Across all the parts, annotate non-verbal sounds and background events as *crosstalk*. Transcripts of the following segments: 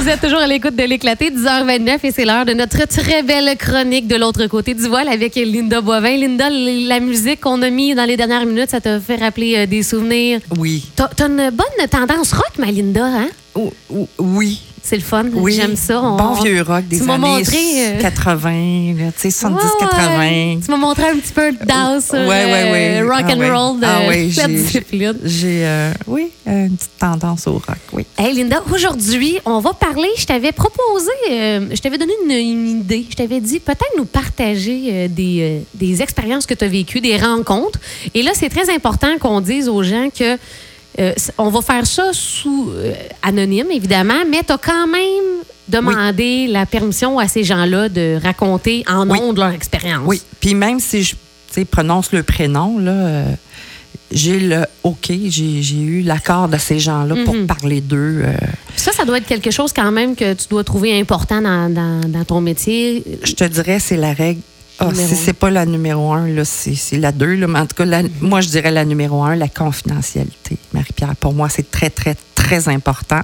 Vous êtes toujours à l'écoute de l'éclaté, 10h29, et c'est l'heure de notre très belle chronique de l'autre côté du voile avec Linda Boivin. Linda, la musique qu'on a mis dans les dernières minutes, ça t'a fait rappeler euh, des souvenirs? Oui. T'as une bonne tendance rock, ma Linda, hein? Ou- ou- oui. C'est le fun. Oui. J'aime ça. On- Bon vieux rock des Tu années montré, euh, 80, là, tu sais, 70, Ouais, 80. Tu m'as montré un petit peu de danse, Ouais, ouais, ouais. rock Ah and ouais. roll de Ah ouais, *laughs* Led j'ai- Zeppelin. J'ai, euh, oui, euh, une petite tendance au rock, oui. Hey Linda, aujourd'hui, on va parler. Je t'avais proposé, euh, je t'avais donné une, une idée. Je t'avais dit peut-être nous partager euh, des, euh, des expériences que tu as vécues, des rencontres. Et là, c'est très important qu'on dise aux gens que euh, on va faire ça sous euh, anonyme, évidemment, mais tu as quand même demandé la permission à ces gens-là de raconter en Oui. ondes leur expérience. Oui, puis même si je prononce le prénom, là, euh, j'ai le OK, j'ai j'ai eu l'accord de ces gens-là pour Mhm. parler d'eux. Ça, ça doit être quelque chose quand même que tu dois trouver important dans, dans- dans ton métier. je te dirais, c'est la règle. Ah, c'est pas la numéro un, c'est la deux. Là, mais en tout cas, la- moi, je dirais la numéro un, la confidentialité, Marie-Pierre. Pour moi, c'est très, très, très important.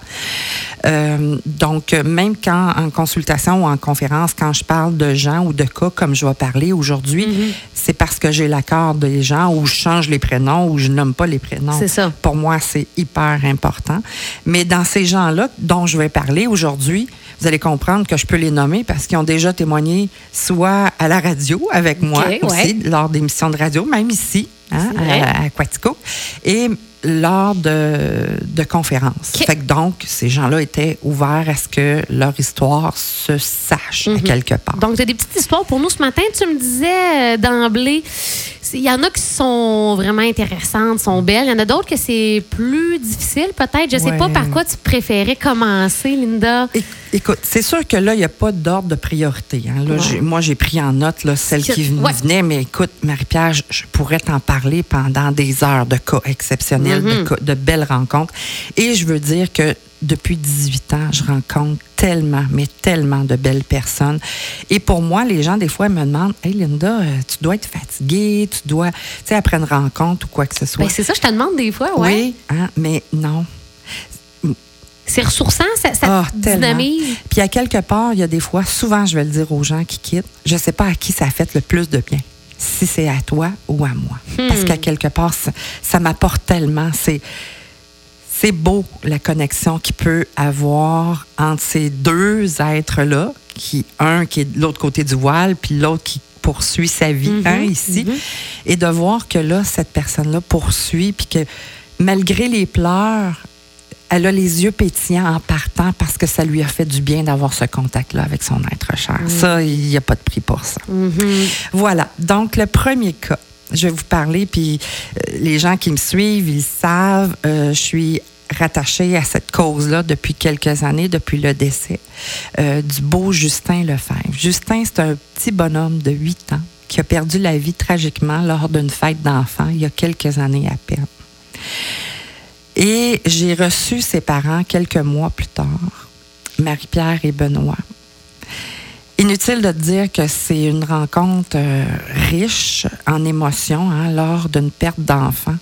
Euh, donc, même quand en consultation ou en conférence, quand je parle de gens ou de cas comme je vais parler aujourd'hui, Mm-hmm. c'est parce que j'ai l'accord des gens ou je change les prénoms ou je nomme pas les prénoms. C'est ça. Pour moi, c'est hyper important. Mais dans ces gens-là dont je vais parler aujourd'hui, vous allez comprendre que je peux les nommer parce qu'ils ont déjà témoigné soit à la radio avec moi ouais. aussi, lors d'émissions de radio, même ici, hein, à, à Quatico, et lors de, de conférences. Fait que donc, ces gens-là étaient ouverts à ce que leur histoire se sache à quelque part. Donc, tu as des petites histoires pour nous ce matin. Tu me disais euh, d'emblée, il y en a qui sont vraiment intéressantes, sont belles. Il y en a d'autres que c'est plus difficile, peut-être. Je sais Ouais. pas par quoi tu préférais commencer, Linda. É- Écoute, c'est sûr que là, il n'y a pas d'ordre de priorité. hein. Là, Ouais. moi, j'ai pris en note là, celles Que- qui ven- ouais. venaient, mais écoute, Marie-Pierre, je, je pourrais t'en parler pendant des heures de cas exceptionnels, Mm-hmm. de, cas- de belles rencontres. Et je veux dire que depuis 18 ans, je rencontre tellement, mais tellement de belles personnes. Et pour moi, les gens, des fois, me demandent Hey, Linda, euh, tu dois être fatiguée, tu dois, tu sais, après une rencontre ou quoi que ce soit. Ben, c'est ça, je te demande des fois, ouais. Oui, hein, mais non. C'est ressourçant, ça, ça tellement. dynamise. Puis à quelque part, il y a des fois, souvent je vais le dire aux gens qui quittent, je sais pas à qui ça a fait le plus de bien. Si c'est à toi ou à moi. Parce qu'à quelque part, ça, ça m'apporte tellement. C'est, c'est beau la connexion qu'il peut avoir entre ces deux êtres-là, qui, un qui est de l'autre côté du voile, puis l'autre qui poursuit sa vie hein, ici. Et de voir que là, cette personne-là poursuit, puis que malgré les pleurs, elle a les yeux pétillants en partant parce que ça lui a fait du bien d'avoir ce contact-là avec son être cher. Ça, il n'y a pas de prix pour ça. Voilà. Donc, le premier cas, je vais vous parler, puis euh, les gens qui me suivent, ils savent, euh, je suis rattachée à cette cause-là depuis quelques années, depuis le décès euh, du beau Justin Lefebvre. Justin, c'est un petit bonhomme de 8 ans qui a perdu la vie tragiquement lors d'une fête d'enfants il y a quelques années à peine. Et j'ai reçu ses parents quelques mois plus tard, Marie-Pierre et Benoît. Inutile de te dire que c'est une rencontre euh, riche en émotions hein, lors d'une perte d'enfant.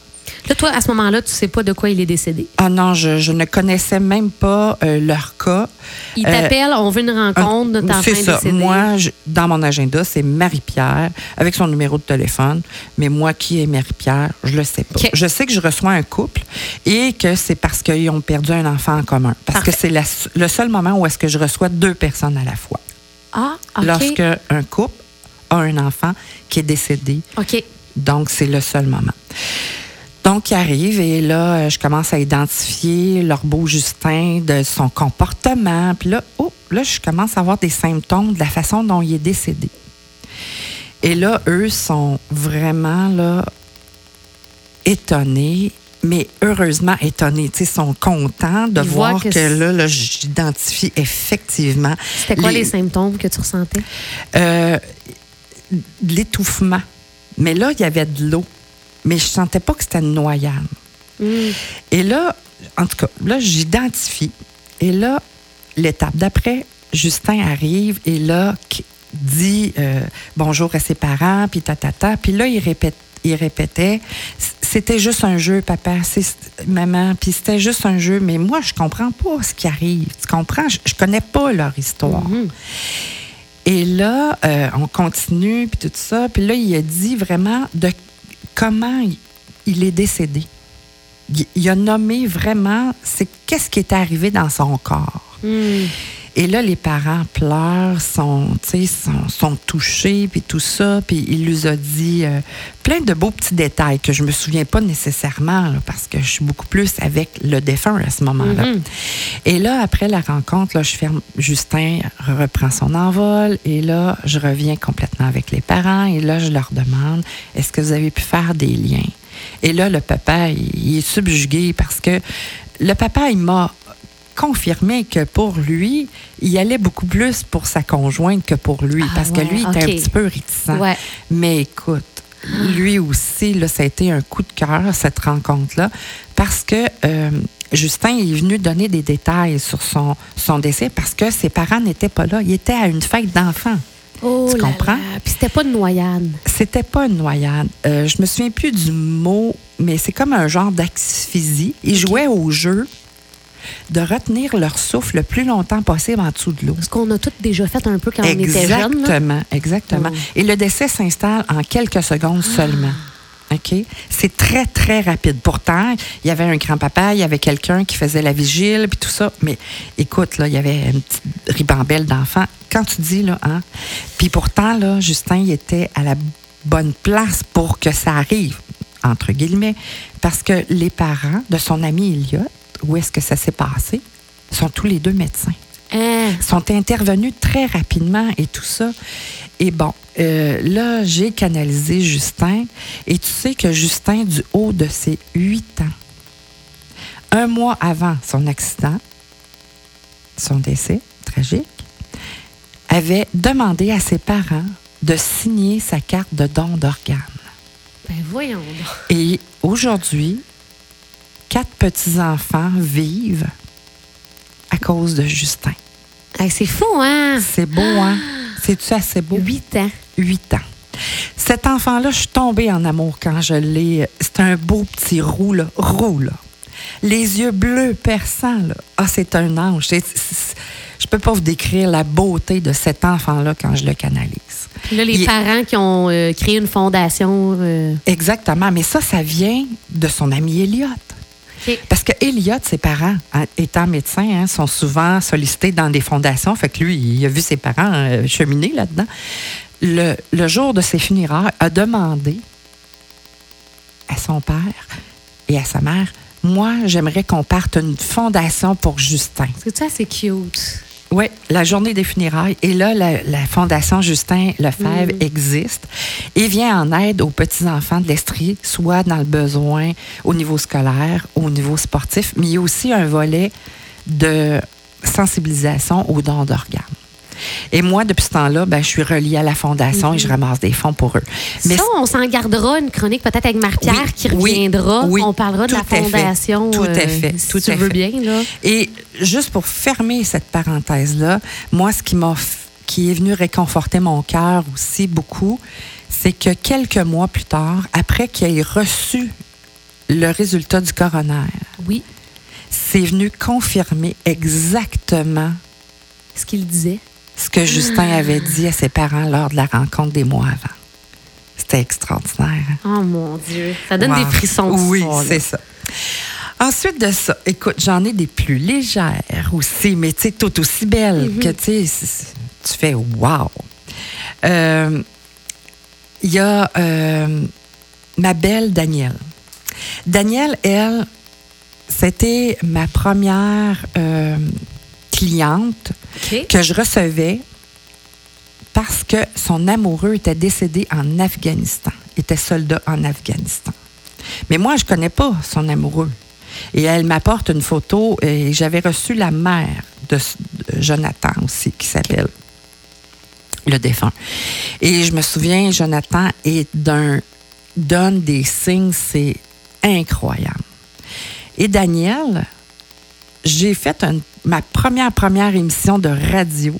Là, toi, à ce moment-là, tu sais pas de quoi il est décédé. Ah non, je, je ne connaissais même pas euh, leur cas. Il Euh, t'appelle, on veut une rencontre de ta C'est ça. Moi, je- dans mon agenda, c'est Marie-Pierre avec son numéro de téléphone. Mais moi, qui est Marie-Pierre, je le sais pas. Je sais que je reçois un couple et que c'est parce qu'ils ont perdu un enfant en commun. Parce Parfait. que c'est le seul moment où est-ce que je reçois deux personnes à la fois. Ah, OK. Lorsque un couple a un enfant qui est décédé, OK. donc, c'est le seul moment. Donc, il arrive et là, euh, je commence à identifier leur beau Justin, de son comportement. Puis là, oh, là, je commence à avoir des symptômes de la façon dont il est décédé. Et là, eux sont vraiment là étonnés, mais heureusement étonnés. Sais, sont contents de Ils voir que là, là, j'identifie effectivement. C'était quoi les... symptômes que tu ressentais? Euh, l'étouffement. Mais là, il y avait de l'eau. Mais je sentais pas que c'était une noyade. Hmm. Et là, en tout cas, là, j'identifie. Et là, l'étape d'après, Justin arrive et là, dit euh, bonjour à ses parents, puis tatata. Puis là, il répète, il répétait c'était juste un jeu, papa, c'est maman, puis c'était juste un jeu, mais moi, je comprends pas ce qui arrive. Tu comprends? Je, je connais pas leur histoire. Mhm. Et là, euh, on continue, puis tout ça. Puis là, il a dit vraiment de comment il, il est décédé. Il, il a nommé vraiment c'est qu'est-ce qui est arrivé dans son corps. Hmm. Et là, les parents pleurent, sont, sont, sont touchés, puis tout ça. Puis il nous a dit euh, plein de beaux petits détails que je me souviens pas nécessairement, là, parce que je suis beaucoup plus avec le défunt à ce moment-là. Mhm. Et là, après la rencontre, là, je ferme, Justin reprend son envol. Et là, je reviens complètement avec les parents. Et là, je leur demande, est-ce que vous avez pu faire des liens? Et là, le papa, il, il est subjugué parce que le papa, il m'a confirmé que pour lui, il allait beaucoup plus pour sa conjointe que pour lui, Ah parce que lui, il était un petit peu réticent. Ouais. Mais écoute, lui aussi, là, ça a été un coup de cœur, cette rencontre-là, parce que euh, Justin est venu donner des détails sur son, son décès parce que ses parents n'étaient pas là. Il était à une fête d'enfants. Oh Tu comprends? là. Puis c'était pas de noyade. C'était pas une noyade. Euh, je me souviens plus du mot, mais c'est comme un genre d'asphyxie. Ils jouaient au jeu de retenir leur souffle le plus longtemps possible en dessous de l'eau. Ce qu'on a tous déjà fait un peu quand on était jeune. Exactement, exactement. Mm. Et le décès s'installe en quelques secondes seulement. OK? C'est très, très rapide. Pourtant, il y avait un grand-papa, il y avait quelqu'un qui faisait la vigile, puis tout ça. Mais écoute, là, il y avait une petite ribambelle d'enfants. Quand tu dis, là, hein? Puis pourtant, là, Justin, il était à la bonne place pour que ça arrive, entre guillemets, parce que les parents de son ami Elliot, où est-ce que ça s'est passé, sont tous les deux médecins Hein? sont intervenus très rapidement et tout ça. Et bon, euh, là, j'ai canalisé Justin. Et tu sais que Justin, du haut de ses huit ans, un mois avant son accident, son décès tragique, avait demandé à ses parents de signer sa carte de don d'organes. Ben voyons. Et aujourd'hui, quatre petits-enfants vivent à cause de Justin. C'est fou, hein? C'est beau, hein? C'est-tu assez beau? Huit ans. Huit ans. Cet enfant-là, je suis tombée en amour quand je l'ai. C'est un beau petit roux, là. Roux, là. Les yeux bleus perçants, là. Ah, c'est un ange. C'est- je peux pas vous décrire la beauté de cet enfant-là quand je le canalise. Puis là, les Il parents qui ont euh, créé une fondation. euh, Exactement. Mais ça, ça vient de son ami Elliot. Parce que Elliot, ses parents, hein, étant médecins, hein, sont souvent sollicités dans des fondations. Fait que lui, il a vu ses parents euh, cheminer là-dedans. Le, le jour de ses funérailles, a demandé à son père et à sa mère Moi, j'aimerais qu'on parte une fondation pour Justin. C'est ça, c'est cute? Oui, la journée des funérailles. Et là, la, la Fondation Justin Lefebvre Mm. existe et vient en aide aux petits-enfants de l'Estrie, soit dans le besoin au niveau scolaire, au niveau sportif, mais il y a aussi un volet de sensibilisation aux dons d'organes. Et moi, depuis ce temps-là, ben, je suis reliée à la Fondation et je ramasse des fonds pour eux. ça, on s'en gardera une chronique peut-être avec Marie-Pierre Oui, qui reviendra. oui, on parlera de la tout à fait, fondation. tout à euh, fait, si tu veux bien, là. Et juste pour fermer cette parenthèse-là, moi, ce qui m'a qui est venu réconforter mon cœur aussi beaucoup, c'est que quelques mois plus tard, après qu'il ait reçu le résultat du coroner, Oui, c'est venu confirmer exactement ce qu'il disait. Ce que Justin avait dit à ses parents lors de la rencontre des mois avant. C'était extraordinaire. hein? Oh mon Dieu. Ça donne Wow. des frissons. Oui, c'est ça. Ensuite de ça, écoute, j'en ai des plus légères aussi, mais tu sais, tout aussi belles Mhm. que tu sais, tu fais wow. Euh, Il y a euh, ma belle Danielle. Danielle, elle, c'était ma première euh, cliente que je recevais parce que son amoureux était décédé en Afghanistan, était soldat en Afghanistan. Mais moi, je ne connais pas son amoureux. Et elle m'apporte une photo et j'avais reçu la mère de, Jonathan aussi, qui s'appelle le défunt. Et je me souviens, Jonathan est d'un donne des signes, c'est incroyable. Et Daniel, j'ai fait ma première première émission de radio.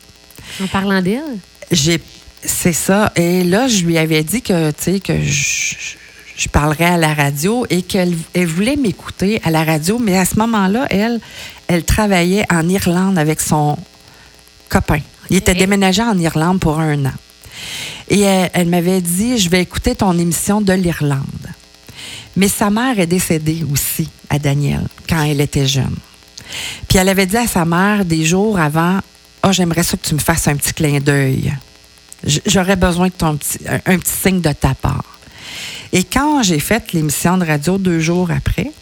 En parlant d'elle? J'ai c'est ça. Et là, je lui avais dit que, tu sais, que je- je parlerais à la radio et qu'elle elle voulait m'écouter à la radio, mais à ce moment-là, elle, elle travaillait en Irlande avec son copain. Il était déménagé en Irlande pour un an. Et elle, elle m'avait dit, je vais écouter ton émission de l'Irlande. Mais sa mère est décédée aussi à Daniel quand elle était jeune. Puis elle avait dit à sa mère des jours avant, oh, j'aimerais ça que tu me fasses un petit clin d'œil. J'aurais besoin de ton petit, un, signe de ta part. Et quand j'ai fait l'émission de radio deux jours après,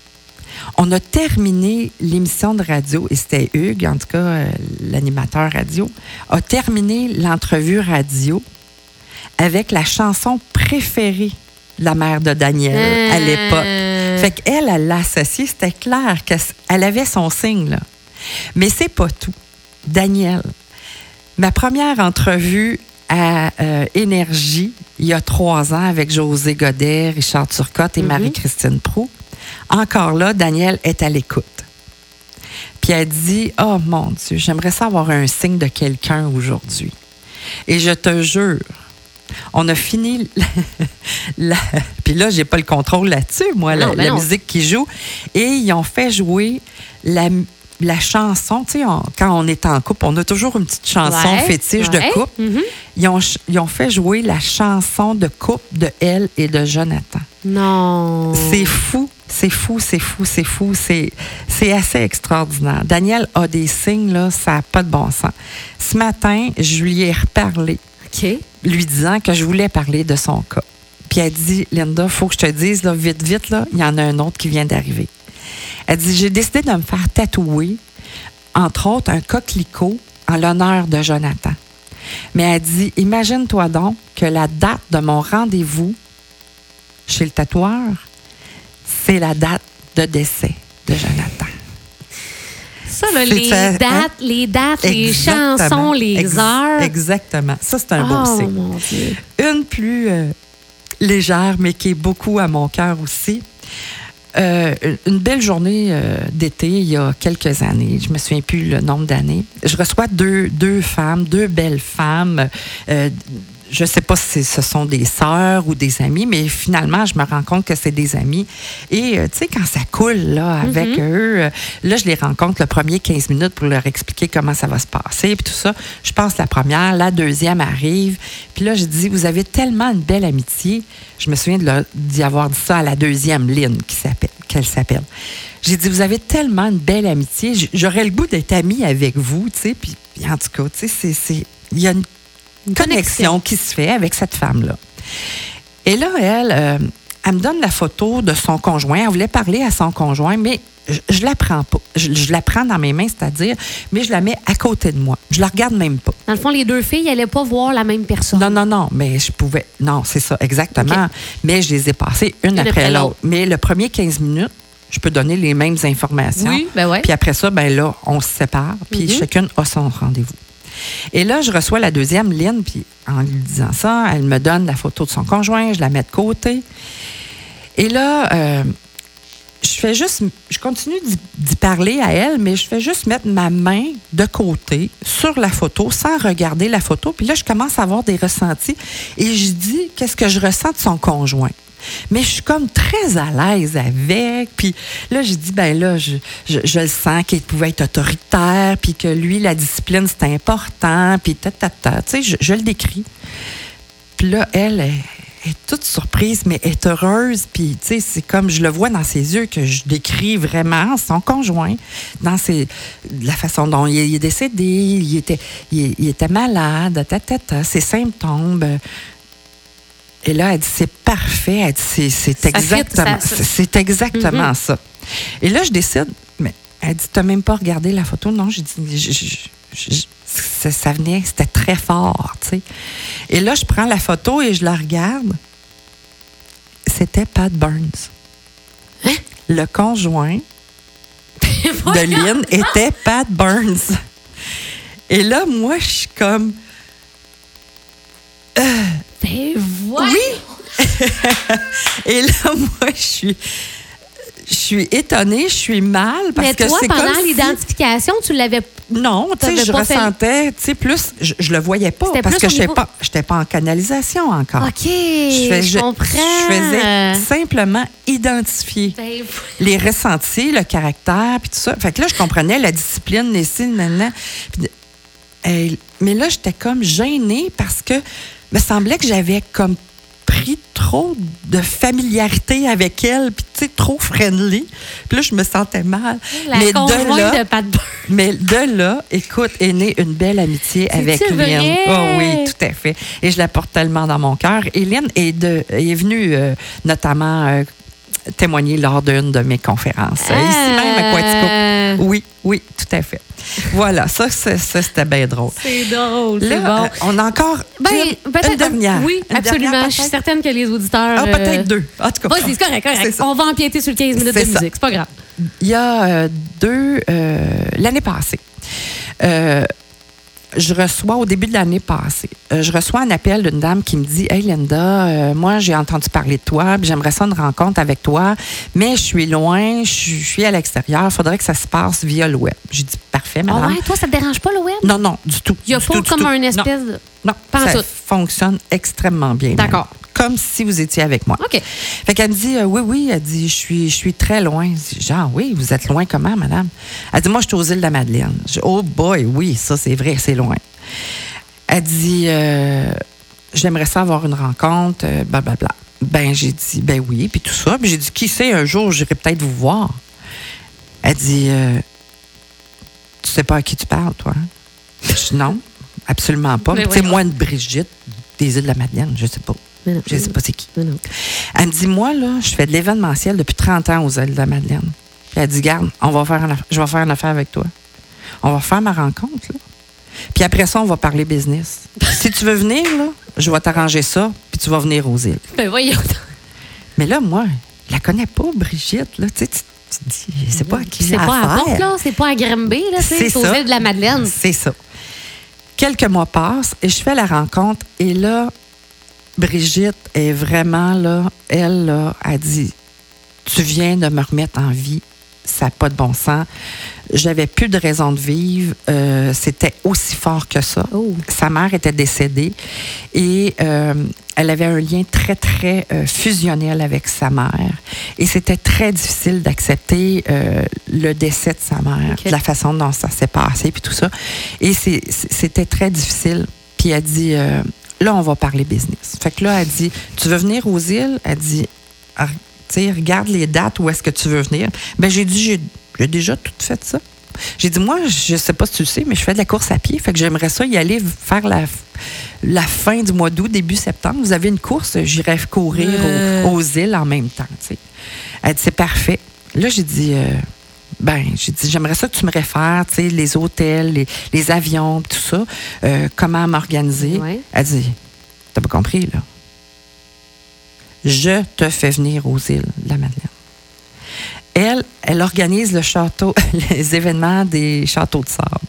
on a terminé l'émission de radio, et c'était Hugues, en tout cas euh, l'animateur radio, a terminé l'entrevue radio avec la chanson préférée de la mère de Daniel à l'époque. Euh. Fait qu'elle, elle l'a associé, c'était clair qu'elle avait son signe, là. Mais c'est pas tout. Daniel, ma première entrevue à euh, Énergie, il y a trois ans, avec José Godet, Richard Turcotte et Marie-Christine Prou, encore là, Daniel est à l'écoute. Puis elle dit Oh mon Dieu, j'aimerais ça avoir un signe de quelqu'un aujourd'hui. Et je te jure, on a fini. *laughs* la- Puis là, j'ai pas le contrôle là-dessus, moi, la, Non, ben la musique qui joue. Et ils ont fait jouer la, la chanson. Tu sais, quand on est en couple, on a toujours une petite chanson Ouais, fétiche ouais. de couple. Ils ont, ch- ils ont fait jouer la chanson de couple de elle et de Jonathan. Non. C'est fou, c'est fou, c'est fou, c'est fou, c'est c'est assez extraordinaire. Daniel a des signes, là, ça n'a pas de bon sens. Ce matin, je lui ai reparlé, OK. Lui disant que je voulais parler de son cas. Puis elle dit, Linda, faut que je te dise, là, vite, vite, là, il y en a un autre qui vient d'arriver. Elle dit, j'ai décidé de me faire tatouer, entre autres, un coquelicot en l'honneur de Jonathan. Mais elle dit, imagine-toi donc que la date de mon rendez-vous chez le tatoueur, c'est la date de décès de Jonathan. Ça, là, C'est les ça, hein? dates, les dates, les Exactement. chansons, les Ex- heures. Exactement. Ça, c'est un beau oh, signe. mon Dieu. Une plus euh, légère, mais qui est beaucoup à mon cœur aussi. Euh, une belle journée euh, d'été il y a quelques années. Je me souviens plus le nombre d'années. Je reçois deux, deux femmes, deux belles femmes. Euh, je ne sais pas si ce sont des sœurs ou des amis, mais finalement, je me rends compte que c'est des amis. Et euh, tu sais, quand ça coule là, avec eux, euh, là, je les rencontre le premier 15 minutes pour leur expliquer comment ça va se passer, puis tout ça. Je passe la première, la deuxième arrive. Puis là, je dis, vous avez tellement une belle amitié. Je me souviens d'y avoir dit ça à la deuxième ligne qu'elle s'appelle. J'ai dit, vous avez tellement une belle amitié. J'aurais le goût d'être amie avec vous, tu sais. Puis, en tout cas, tu sais, c'est, il y a une Une connexion qui se fait avec cette femme-là. Et là, elle, euh, elle me donne la photo de son conjoint. Elle voulait parler à son conjoint, mais je, je la prends pas. Je, je la prends dans mes mains, c'est-à-dire, mais je la mets à côté de moi. Je la regarde même pas. Dans le fond, les deux filles n'allaient pas voir la même personne. Non, non, non, mais je pouvais. Non, c'est ça, exactement. Mais je les ai passées une, Une après, l'autre. Mais le premier 15 minutes, je peux donner les mêmes informations. Oui, ben ouais. Puis après ça, ben là, on se sépare, puis Mhm. chacune a son rendez-vous. Et là, je reçois la deuxième ligne, puis en lui disant ça, elle me donne la photo de son conjoint, je la mets de côté. Et là, euh, je fais juste, je continue d'y- d'y parler à elle, mais je fais juste mettre ma main de côté sur la photo sans regarder la photo. Puis là, je commence à avoir des ressentis et je dis qu'est-ce que je ressens de son conjoint? Mais je suis comme très à l'aise avec. Puis là, j'ai dit, ben là, je, je, je le sens qu'il pouvait être autoritaire, puis que lui, la discipline, c'est important, puis ta, ta, ta. Tu sais, je, le décris. Puis là, elle est, toute surprise, mais est heureuse. Puis, tu sais, c'est comme je le vois dans ses yeux que je décris vraiment son conjoint, dans ses, la façon dont il est, il décédé, il était, il, était malade, ta, ses symptômes. Et là, elle dit, c'est parfait. Elle dit, c'est, exactement, ça- c'est, c'est exactement ça. Et là, je décide, mais elle dit, t'as même pas regardé la photo? Non, j'ai dit, je- je- je- ça, ça venait, c'était très fort, tu sais. Et là, je prends la photo et je la regarde. C'était Pat Burns. Hein? Le conjoint *laughs* de Lynn était Pat Burns. Et là, moi, je suis comme, Ben, Oui! *laughs* Et là, moi, je suis. je suis étonnée, je suis mal parce Mais que toi, pendant comme si- l'identification, tu l'avais. Non, tu sais, je pas ressentais, tu sais, plus, je, je le voyais pas parce que je n'étais niveau- pas, j'étais pas en canalisation encore. OK, je, fais- je- comprends. je faisais simplement identifier Ben, les ressentis, le caractère, puis tout ça. Fait que là, je comprenais la discipline, les signes, maintenant. mais là, j'étais comme gênée parce que me semblait que j'avais comme pris trop de familiarité avec elle, puis tu sais, trop friendly. Puis là, je me sentais mal. la mais de là, de mais de là, écoute, est née une belle amitié avec Lynn. Oh oui, tout à fait. Et je la porte tellement dans mon cœur. Et Lynn est, de, est venue euh, notamment euh, témoigner lors d'une de mes conférences. euh, Ici même à Quatico. Euh, Oui, oui, tout à fait. Voilà, ça, c'était bien drôle. C'est drôle, c'est bon. euh, on a encore Ben, une, peut-être- une dernière. Oui, Une absolument. dernière, je suis certaine que les auditeurs. Ah, euh, peut-être deux. En tout cas. C'est correct. On va empiéter sur le 15 minutes de ça. musique. C'est pas grave. Il y a euh, deux, euh, l'année passée, euh, je reçois, au début de l'année passée, euh, je reçois un appel d'une dame qui me dit Hey Linda, euh, moi j'ai entendu parler de toi, puis j'aimerais ça une rencontre avec toi, mais je suis loin, je suis- à l'extérieur, il faudrait que ça se passe via le web. J'ai dit Parfait, Ah madame. ouais, toi, ça te dérange pas le web? Non, non, du tout. Il y a pas tout, comme tout. un Non. espèce de. Non, Pas ça tout. fonctionne extrêmement bien. D'accord. Comme si vous étiez avec moi. OK. Fait qu'elle me dit, euh, oui, oui, elle dit, je suis, je suis très loin. Je dis, genre, oui, vous êtes loin comment, madame? Elle dit, moi, je suis aux îles de la Madeleine. Je dis, oh boy, oui, ça, c'est vrai, c'est loin. Elle dit, euh, j'aimerais ça avoir une rencontre, euh, blablabla. Ben, j'ai dit, ben oui, puis tout ça. Puis j'ai dit, qui sait, un jour, j'irai peut-être vous voir. Elle dit, euh, tu sais pas à qui tu parles, toi? hein? Je dis, non, absolument pas. Mais Tu sais, voyons. moi, une Brigitte des îles de la Madeleine, je sais pas. Mais non, Je sais pas c'est qui. mais. Elle me dit, moi, là, je fais de l'événementiel depuis 30 ans aux îles de la Madeleine. Puis elle dit, garde, on va faire une je vais faire une affaire avec toi. On va faire ma rencontre, là. Puis après ça, on va parler business. si tu veux venir, là, je vais t'arranger ça, puis tu vas venir aux îles. Ben voyons. Mais là, moi, je la connais pas, Brigitte, là. Tu sais, tu, dis, c'est pas à qui C'est pas à. Porte, là. C'est pas à Grimby, là. sais, C'est aux îles de la Madeleine. C'est ça. Quelques mois passent et je fais la rencontre et là, Brigitte est vraiment là, elle là, a dit, tu viens de me remettre en vie, ça n'a pas de bon sens. J'avais plus de raison de vivre, euh, c'était aussi fort que ça. Oh. Sa mère était décédée et euh, elle avait un lien très, très euh, fusionnel avec sa mère. Et c'était très difficile d'accepter le décès de sa mère, Ok. de la façon dont ça s'est passé, puis tout ça. Et c'était très difficile. Puis elle dit, là, on va parler business. Fait que là, elle dit, tu veux venir aux îles? Elle dit, Ah, regarde les dates où est-ce que tu veux venir. Ben j'ai dit, j'ai déjà tout fait ça. J'ai dit, moi, je sais pas si tu le sais, mais je fais de la course à pied. Fait que j'aimerais ça y aller faire la, la fin du mois d'août, début septembre. Vous avez une course, j'irai courir Euh. aux, aux îles en même temps. tu sais. Elle dit, c'est parfait. Là, j'ai dit, euh, ben, j'ai dit, j'aimerais ça que tu me réfères, tu sais, les hôtels, les, les avions, tout ça, euh, comment m'organiser? Ouais. Elle dit, t'as pas compris, là. Je te fais venir aux îles de la Madeleine. Elle, elle organise le château, *laughs* les événements des châteaux de sable.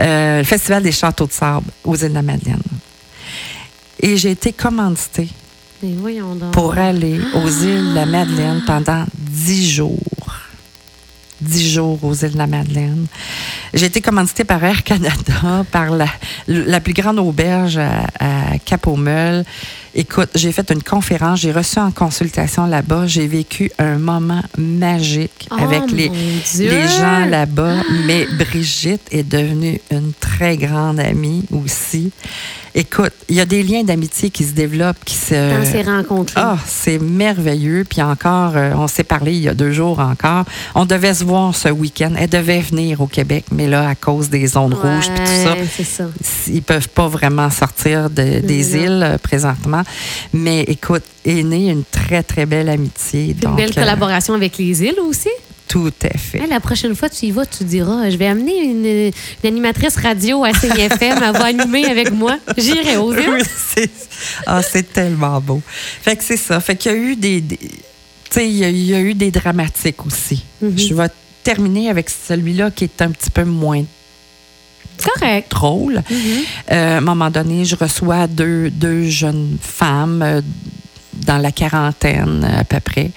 Euh, le festival des châteaux de sable aux îles de la Madeleine. Et j'ai été commanditée pour aller aux îles de la Madeleine pendant dix jours. Dix jours aux îles de la Madeleine. J'ai été commanditée par Air Canada, par la, la plus grande auberge à, à Cap-au-Meul. Écoute, j'ai fait une conférence, j'ai reçu en consultation là-bas, j'ai vécu un moment magique Oh, avec les, les gens là-bas. Mais Brigitte est devenue une très grande amie aussi. Écoute, il y a des liens d'amitié qui se développent, qui se... Dans ces rencontres-là. Ah, c'est merveilleux. Puis encore, euh, on s'est parlé il y a deux jours encore. On devait se voir ce week-end. Elle devait venir au Québec, mais là, à cause des zones rouges puis tout ça, ça. ils peuvent pas vraiment sortir de- des Non. îles euh, présentement. Mais écoute, est née une très, très belle amitié. Une Donc, belle euh, collaboration avec les îles aussi? Tout à fait. La prochaine fois, tu y vas, tu diras je vais amener une, une animatrice radio à CIFM, elle va animer avec moi. J'irai îles. Oui, c'est ah, c'est tellement beau. Fait que c'est ça. Fait qu'il y a eu des. des- tu sais, il y, a- il y a eu des dramatiques aussi. Mhm. Je vais terminer avec celui-là qui est un petit peu moins Correct. drôle. Mhm. Euh, à un moment donné, je reçois deux, deux jeunes femmes, euh, dans la quarantaine à peu près,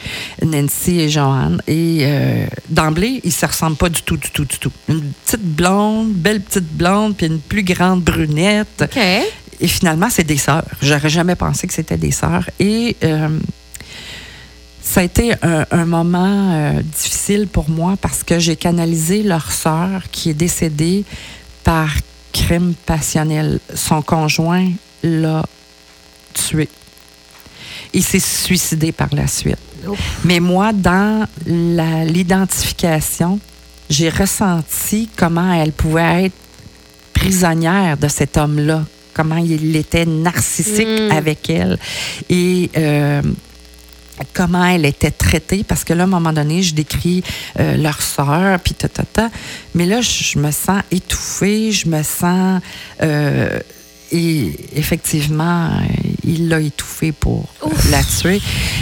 Nancy et Joanne. Et euh, d'emblée, ils se ressemblent pas du tout, du tout, du tout. Une petite blonde, belle petite blonde, puis une plus grande brunette. OK. Et finalement, c'est des sœurs. J'aurais jamais pensé que c'était des sœurs. Et euh, ça a été un, un moment euh, difficile pour moi parce que j'ai canalisé leur sœur qui est décédée par crime passionnel. Son conjoint l'a tué. Il s'est suicidé par la suite. Ouf. Mais moi, dans l'identification, j'ai ressenti comment elle pouvait être prisonnière de cet homme-là, comment il était narcissique Mm. avec elle et euh, comment elle était traitée, parce que là, à un moment donné, je décris euh, leur sœur, puis ta, ta, ta. Mais là, je me sens étouffée, je me sens... euh, et effectivement, il l'a étouffée pour Ouf. la tuer.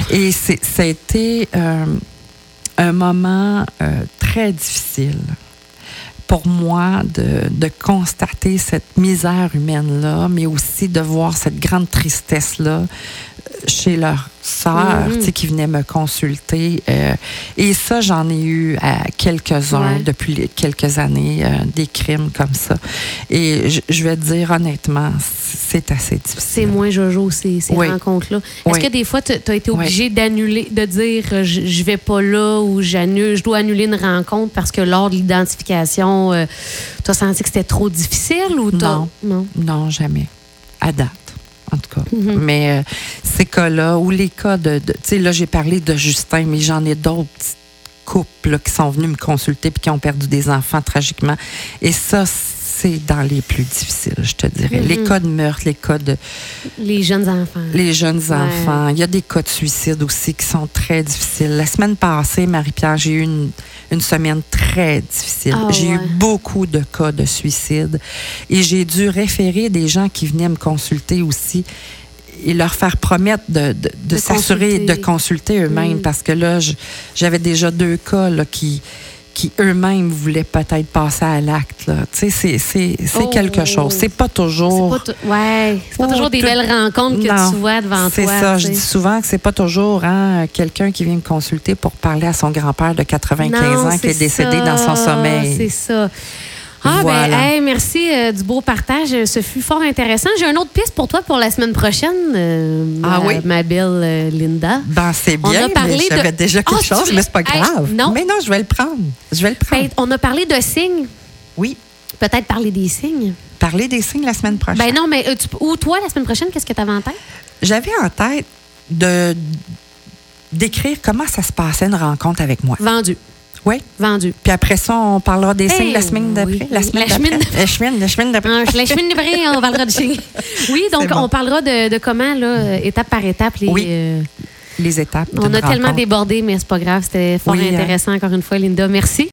Et c'est- ça a été euh, un moment euh, très difficile pour moi de, de constater cette misère humaine-là, mais aussi de voir cette grande tristesse-là chez leur sœur, tu sais, qui venait me consulter. euh, et ça, j'en ai eu à quelques-uns Ouais. depuis quelques années, euh, des crimes comme ça. Et je, vais te dire honnêtement, c'est assez difficile. C'est moins jojo, ces, ces Oui. rencontres-là. Est-ce Oui. que des fois, tu as été Oui. obligé d'annuler, de dire euh, je, je vais pas là ou j'annule, je dois annuler une rencontre parce que lors de l'identification, tu as senti que c'était trop difficile ou Non. Non? Non, jamais. Date, en tout cas. Mhm. Mais euh, ces cas-là, ou les cas de. tu sais, là, j'ai parlé de Justin, mais j'en ai d'autres couples qui sont venus me consulter puis qui ont perdu des enfants tragiquement. Et ça, c'est dans les plus difficiles, je te dirais. Les Mhm. cas de meurtre, les cas de. Les jeunes enfants. Les jeunes Ouais. enfants. Il y a des cas de suicide aussi qui sont très difficiles. La semaine passée, Marie-Pierre, j'ai eu une, une semaine très difficile. Ah, j'ai eu beaucoup de cas de suicide et j'ai dû référer des gens qui venaient me consulter aussi et leur faire promettre de, de- de De s'assurer de consulter eux-mêmes Mm. parce que là, j'avais déjà deux cas là, qui qui eux-mêmes voulaient peut-être passer à l'acte. là. Tu sais, c'est- c'est c'est Oh. quelque chose. C'est pas toujours... C'est pas, ouais, c'est pas Oh, toujours des tout- belles rencontres que Non, tu vois devant C'est toi. ça, tu je dis souvent que c'est pas toujours hein, quelqu'un qui vient me consulter pour parler à son grand-père de 95 Non, ans qui c'est est décédé ça, dans son sommeil. C'est ça. Ah, Voilà. ben, hey, merci euh, du beau partage. Euh, Ce fut fort intéressant. J'ai une autre piste pour toi pour la semaine prochaine, euh, Ah ma, oui? ma belle euh, Linda. Ben, c'est On bien, a parlé mais de- j'avais déjà quelque Ah, tu chose, mais c'est pas Hey, grave. non. Mais non, je vais le prendre. Je vais le prendre. Ben, on a parlé de signes. oui. Peut-être parler des signes. Parler des signes la semaine prochaine. Ben non, mais euh, tu- ou toi, la semaine prochaine, qu'est-ce que tu avais en tête? J'avais en tête de d'écrire comment ça se passait une rencontre avec moi. Vendu. Oui. Vendu. Puis après ça, on parlera des signes la semaine d'après. oui. La semaine La d'après. semaine La d'après. Ah, La semaine d'après, on parlera de signes. *laughs* Oui, donc bon. on parlera de, de comment, là, étape par étape, les, Oui. euh, Les étapes. On a tellement rencontre. débordé, mais c'est pas grave. C'était fort Oui, hein. intéressant, encore une fois, Linda. Merci.